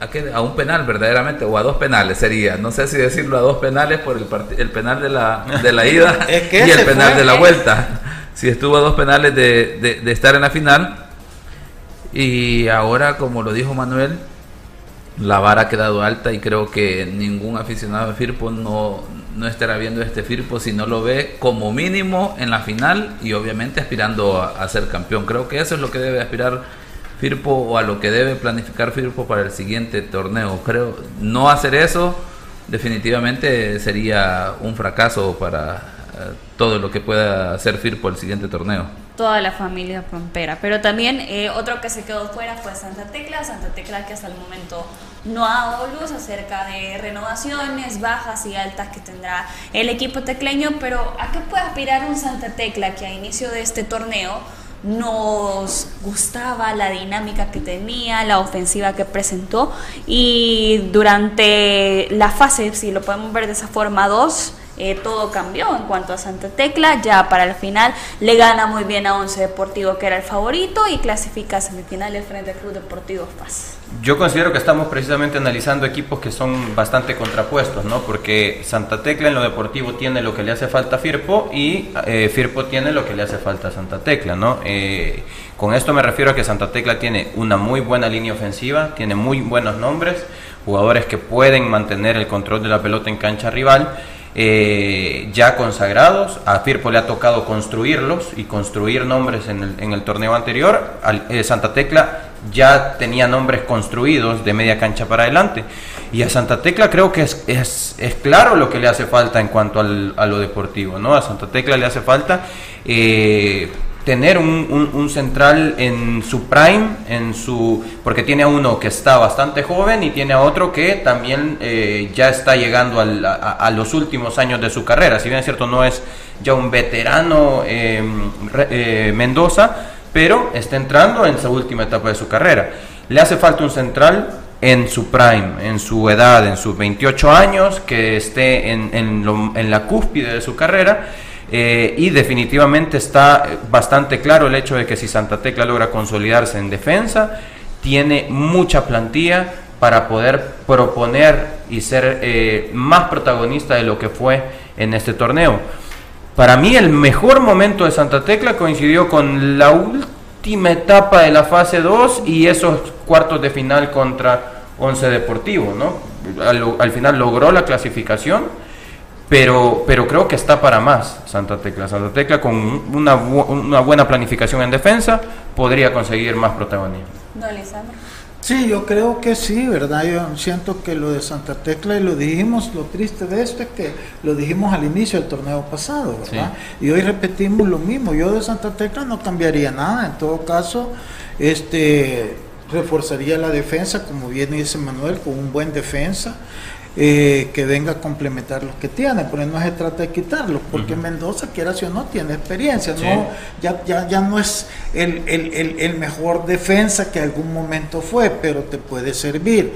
a, qué? a un penal verdaderamente o a dos penales sería, no sé si decirlo a dos penales por el, part- el penal de la, de la ida Es que y el penal fue. de la vuelta. Si estuvo a dos penales de, de- de estar en la final y ahora como lo dijo Manuel, la vara ha quedado alta y creo que ningún aficionado de Firpo no, no estará viendo este Firpo si no lo ve como mínimo en la final y obviamente aspirando a, a ser campeón. Creo que eso es lo que debe aspirar Firpo o a lo que debe planificar Firpo para el siguiente torneo. Creo no hacer eso definitivamente sería un fracaso para eh, todo lo que pueda hacer Firpo el siguiente torneo. Toda la familia Pampera. Pero también eh, otro que se quedó fuera fue Santa Tecla. Santa Tecla que hasta el momento no ha dado luz acerca de renovaciones bajas y altas que tendrá el equipo tecleño. Pero ¿a qué puede aspirar un Santa Tecla que a inicio de este torneo nos gustaba la dinámica que tenía, la ofensiva que presentó y durante la fase, si lo podemos ver de esa forma 2, eh, todo cambió en cuanto a Santa Tecla, ya para el final le gana muy bien a Once Deportivo que era el favorito y clasifica a semifinales frente al Club Deportivo FAS. Yo considero que estamos precisamente analizando equipos que son bastante contrapuestos, ¿no? Porque Santa Tecla en lo deportivo tiene lo que le hace falta a Firpo y eh, Firpo tiene lo que le hace falta a Santa Tecla, ¿no? Eh, con esto me refiero a que Santa Tecla tiene una muy buena línea ofensiva, tiene muy buenos nombres, jugadores que pueden mantener el control de la pelota en cancha rival. Eh, ya consagrados, a Firpo le ha tocado construirlos y construir nombres en el, en el torneo anterior. Eh, Santa Tecla ya tenía nombres construidos de media cancha para adelante. Y a Santa Tecla creo que es, claro lo que le hace falta en cuanto a lo deportivo. ¿no? A Santa Tecla le hace falta eh, tener un, un- central en su prime, en su porque tiene a uno que está bastante joven y tiene a otro que también eh, ya está llegando al- a, los últimos años de su carrera. Si bien es cierto, no es ya un veterano re- eh, Mendoza, pero está entrando en su última etapa de su carrera. Le hace falta un central en su prime, en su edad, en sus 28 años, que esté en, en lo- en la cúspide de su carrera. Eh, y definitivamente está eh, bastante claro el hecho de que si Santa Tecla logra consolidarse en defensa, tiene mucha plantilla para poder proponer y ser eh, más protagonista de lo que fue en este torneo. Para mí el mejor momento de Santa Tecla coincidió con la última etapa de la fase 2 y esos cuartos de final contra Once Deportivo, ¿no? Al, al final logró la clasificación, pero, pero creo que está para más Santa Tecla. Santa Tecla con una, bu- una buena planificación en defensa podría conseguir más protagonismo. No, Lisandro. Sí, yo creo que sí, ¿verdad? Yo siento que lo de Santa Tecla, y lo dijimos, lo triste de esto es que lo dijimos al inicio del torneo pasado, ¿verdad? Y hoy repetimos lo mismo. Yo de Santa Tecla no cambiaría nada. En todo caso, este reforzaría la defensa, como bien dice Manuel, con un buen defensa. Eh, que venga a complementar los que tiene, pero no se trata de quitarlos, porque Mendoza, quiera si o no, tiene experiencia, Sí. no, ya, ya, ya no es el, el, el, el mejor defensa que algún momento fue, pero te puede servir.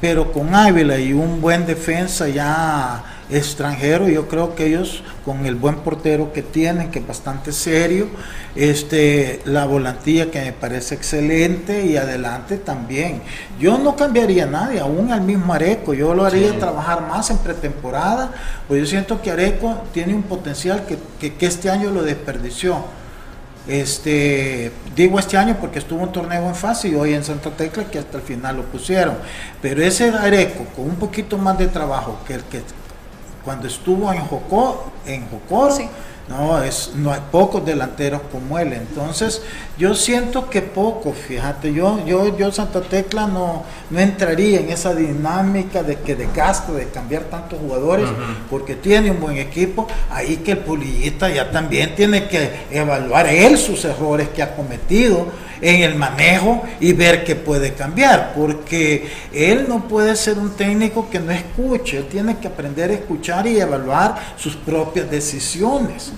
pero con Ávila y un buen defensa ya extranjero, yo creo que ellos con el buen portero que tienen, que es bastante serio, este, la volantía que me parece excelente y adelante también. Yo no cambiaría a nadie, aún al mismo Areco, yo lo haría trabajar más en pretemporada, pues yo siento que Areco tiene un potencial que, que este año lo desperdició. Este, digo este año porque estuvo un torneo en fase y hoy en Santa Tecla que hasta el final lo pusieron. Pero ese Areco con un poquito más de trabajo que el que cuando estuvo en Jocó, en Jocó, no, es, no hay pocos delanteros como él. Entonces, yo siento que poco, fíjate, yo, yo, yo Santa Tecla no, no entraría en esa dinámica de que de gasto, de cambiar tantos jugadores, porque tiene un buen equipo. Ahí que el Pulillita ya también tiene que evaluar él sus errores que ha cometido en el manejo y ver qué puede cambiar, porque él no puede ser un técnico que no escuche, él tiene que aprender a escuchar y evaluar sus propias decisiones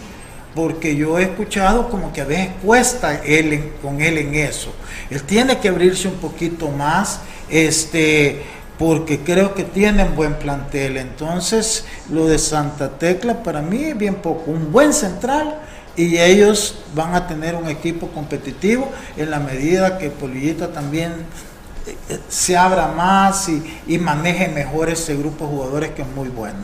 porque yo he escuchado como que a veces cuesta él con él en eso. Él tiene que abrirse un poquito más, este, porque creo que tienen buen plantel. Entonces, lo de Santa Tecla para mí es bien poco. Un buen central y ellos van a tener un equipo competitivo en la medida que Polillita también eh, se abra más y, y maneje mejor ese grupo de jugadores que es muy bueno.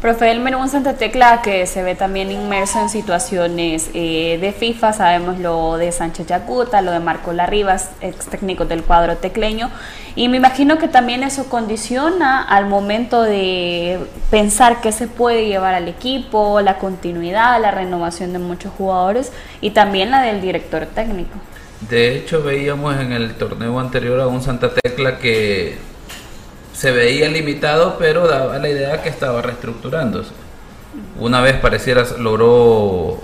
Profe, el menú Santa Tecla que se ve también inmerso en situaciones eh, de FIFA, sabemos lo de Sánchez Yacuta, lo de Marco Larribas, ex técnico del cuadro tecleño, y me imagino que también eso condiciona al momento de pensar qué se puede llevar al equipo, la continuidad, la renovación de muchos jugadores y también la del director técnico. De hecho, veíamos en el torneo anterior a un Santa Tecla que se veía limitado, pero daba la idea que estaba reestructurándose. Una vez pareciera logró,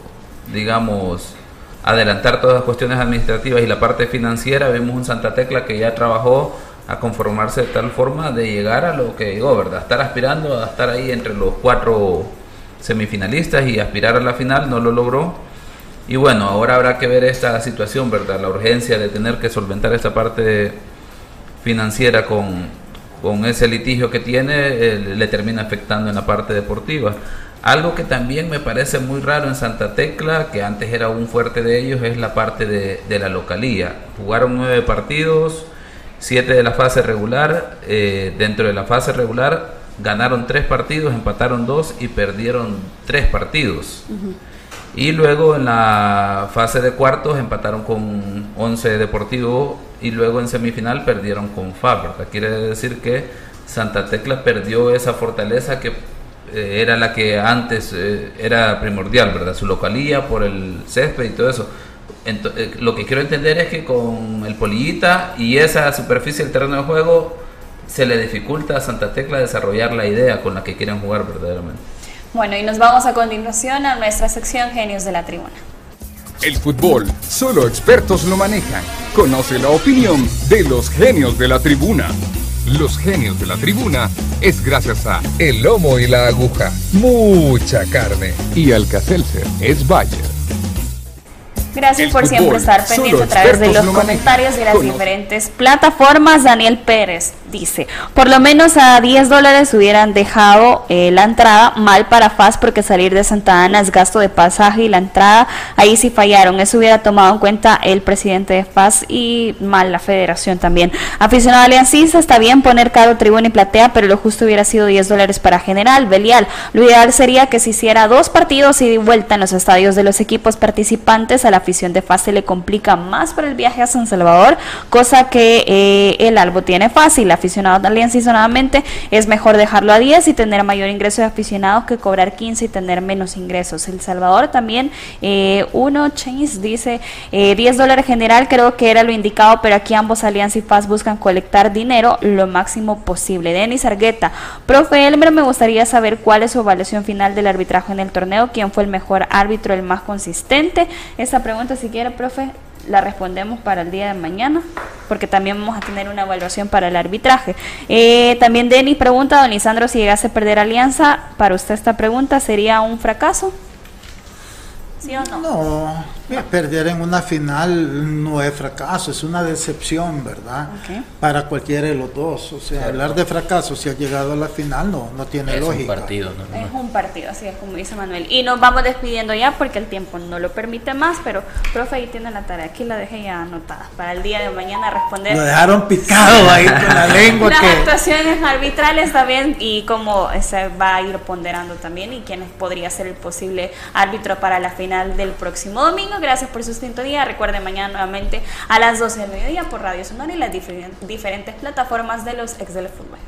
digamos, adelantar todas las cuestiones administrativas y la parte financiera, vemos un Santa Tecla que ya trabajó a conformarse de tal forma de llegar a lo que llegó, ¿verdad? Estar aspirando a estar ahí entre los cuatro semifinalistas y aspirar a la final, no lo logró. Y bueno, ahora habrá que ver esta situación, ¿verdad? La urgencia de tener que solventar esta parte financiera con, con ese litigio que tiene, eh, le termina afectando en la parte deportiva. Algo que también me parece muy raro en Santa Tecla, que antes era un fuerte de ellos, es la parte de, la localía. Jugaron nueve partidos, siete de la fase regular. Eh, dentro de la fase regular ganaron tres partidos, empataron dos y perdieron tres partidos. Y luego en la fase de cuartos empataron con 11 Deportivo y luego en semifinal perdieron con FAB. Quiere decir que Santa Tecla perdió esa fortaleza que eh, era la que antes eh, era primordial, ¿verdad? Su localía por el césped y todo eso. Eh, lo que quiero entender es que con el polillita y esa superficie del terreno de juego se le dificulta a Santa Tecla desarrollar la idea con la que quieren jugar verdaderamente. Bueno, y nos vamos a continuación a nuestra sección Genios de la Tribuna. El fútbol, solo expertos lo manejan. Conoce la opinión de los genios de la tribuna. Los genios de la tribuna es gracias a El Lomo y la Aguja, mucha carne y Alcacelser es Bayer. Gracias por siempre estar pendiente a través de los comentarios de las diferentes plataformas. Daniel Pérez dice, por lo menos a 10 dólares hubieran dejado eh, la entrada mal para FAS porque salir de Santa Ana es gasto de pasaje y la entrada ahí sí fallaron. Eso hubiera tomado en cuenta el presidente de FAS y mal la federación también. Aficionado aliancista, está bien poner caro tribuna y platea, pero lo justo hubiera sido 10 dólares para general. Belial, lo ideal sería que se hiciera dos partidos y de vuelta en los estadios de los equipos participantes a la afición de FAS se le complica más por el viaje a San Salvador, cosa que eh, el Albo tiene fácil. Aficionado de Alianza nuevamente es mejor dejarlo a 10 y tener mayor ingreso de aficionados que cobrar 15 y tener menos ingresos. El Salvador también, eh, uno, Chains dice 10 eh, dólares general, creo que era lo indicado, pero aquí ambos Alianza y FAS buscan colectar dinero lo máximo posible. Denis Argueta, profe Elmer, me gustaría saber cuál es su evaluación final del arbitraje en el torneo, quién fue el mejor árbitro, el más consistente. Esta pregunta si quiere, profe, la respondemos para el día de mañana, porque también vamos a tener una evaluación para el arbitraje. Eh, también Denis pregunta, don Lisandro, si llegase a perder alianza, para usted esta pregunta, ¿sería un fracaso? ¿Sí o no? No, Perder en una final no es fracaso, es una decepción, ¿verdad? Para cualquiera de los dos. O sea, hablar de fracaso si ha llegado a la final no, no tiene Es un lógica. partido, ¿no? Es un partido, así es como dice Manuel. Y nos vamos despidiendo ya porque el tiempo no lo permite más, pero profe ahí tiene la tarea, aquí la dejé ya anotada para el día de mañana responder. Lo dejaron picado ahí con la lengua Las que... actuaciones arbitrales también y cómo se va a ir ponderando también y quién podría ser el posible árbitro para la final del próximo domingo. Gracias por su sintonía. Recuerden mañana nuevamente a las 12 del mediodía por Radio Sonora y las diferen- diferentes plataformas de los ex del fútbol.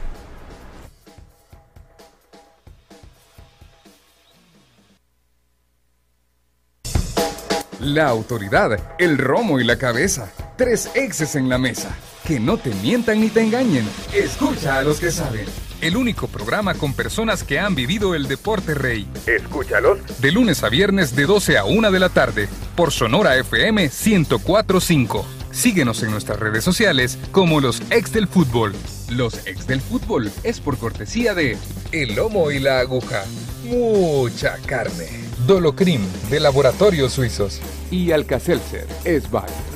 La autoridad, el romo y la cabeza. Tres exes en la mesa. Que no te mientan ni te engañen. Escucha a los que saben. El único programa con personas que han vivido el deporte rey. Escúchalos. De lunes a viernes de 12 a 1 de la tarde. Por Sonora FM 1045. Síguenos en nuestras redes sociales como los ex del fútbol. Los ex del fútbol es por cortesía de El Lomo y la Aguja. Mucha carne. Dolocrim de Laboratorios Suizos. Y Alcacelser es Bayer.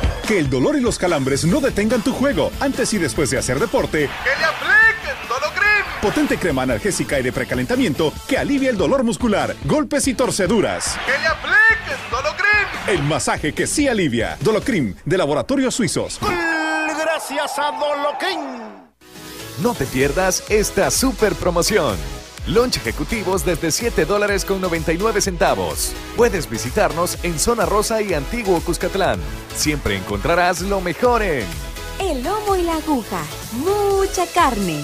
Que el dolor y los calambres no detengan tu juego antes y después de hacer deporte. Que le apliquen Dolocrim. Potente crema analgésica y de precalentamiento que alivia el dolor muscular, golpes y torceduras. Que le apliquen Dolocrim. El masaje que sí alivia. Dolocrim de Laboratorios Suizos. Gracias a Dolocrim. No te pierdas esta super promoción. Lunch ejecutivos desde 7 dólares con 99 centavos. Puedes visitarnos en Zona Rosa y Antiguo Cuscatlán. Siempre encontrarás lo mejor en... El lomo y la aguja. Mucha carne.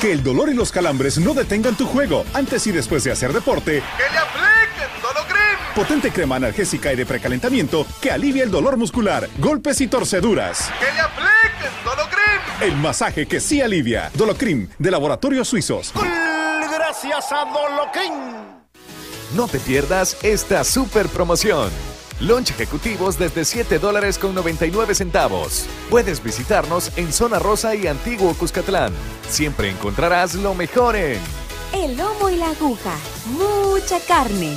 Que el dolor y los calambres no detengan tu juego antes y después de hacer deporte. Que le apliquen Dolocrim. Potente crema analgésica y de precalentamiento que alivia el dolor muscular, golpes y torceduras. Que le apliquen Dolocrim. El masaje que sí alivia. Dolocrim de Laboratorios Suizos. Gracias a Dolocrim. No te pierdas esta super promoción. Lunch ejecutivos desde 7 dólares con 99 centavos. Puedes visitarnos en Zona Rosa y Antiguo Cuscatlán. Siempre encontrarás lo mejor en... El lomo y la aguja. Mucha carne.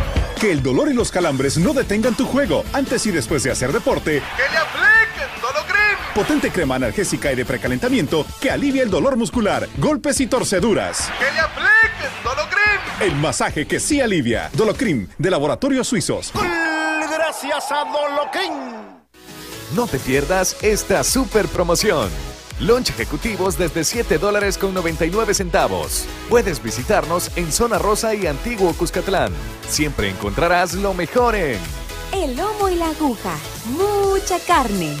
Que el dolor y los calambres no detengan tu juego antes y después de hacer deporte. Que le apliquen. Potente crema analgésica y de precalentamiento que alivia el dolor muscular, golpes y torceduras. Que le apliquen Dolocrim. El masaje que sí alivia. Dolocrim, de Laboratorios Suizos. Gracias a Dolocrim. No te pierdas esta super promoción. Lunch ejecutivos desde 7 dólares con 99 centavos. Puedes visitarnos en Zona Rosa y Antiguo Cuscatlán. Siempre encontrarás lo mejor en El lomo y la aguja. Mucha carne.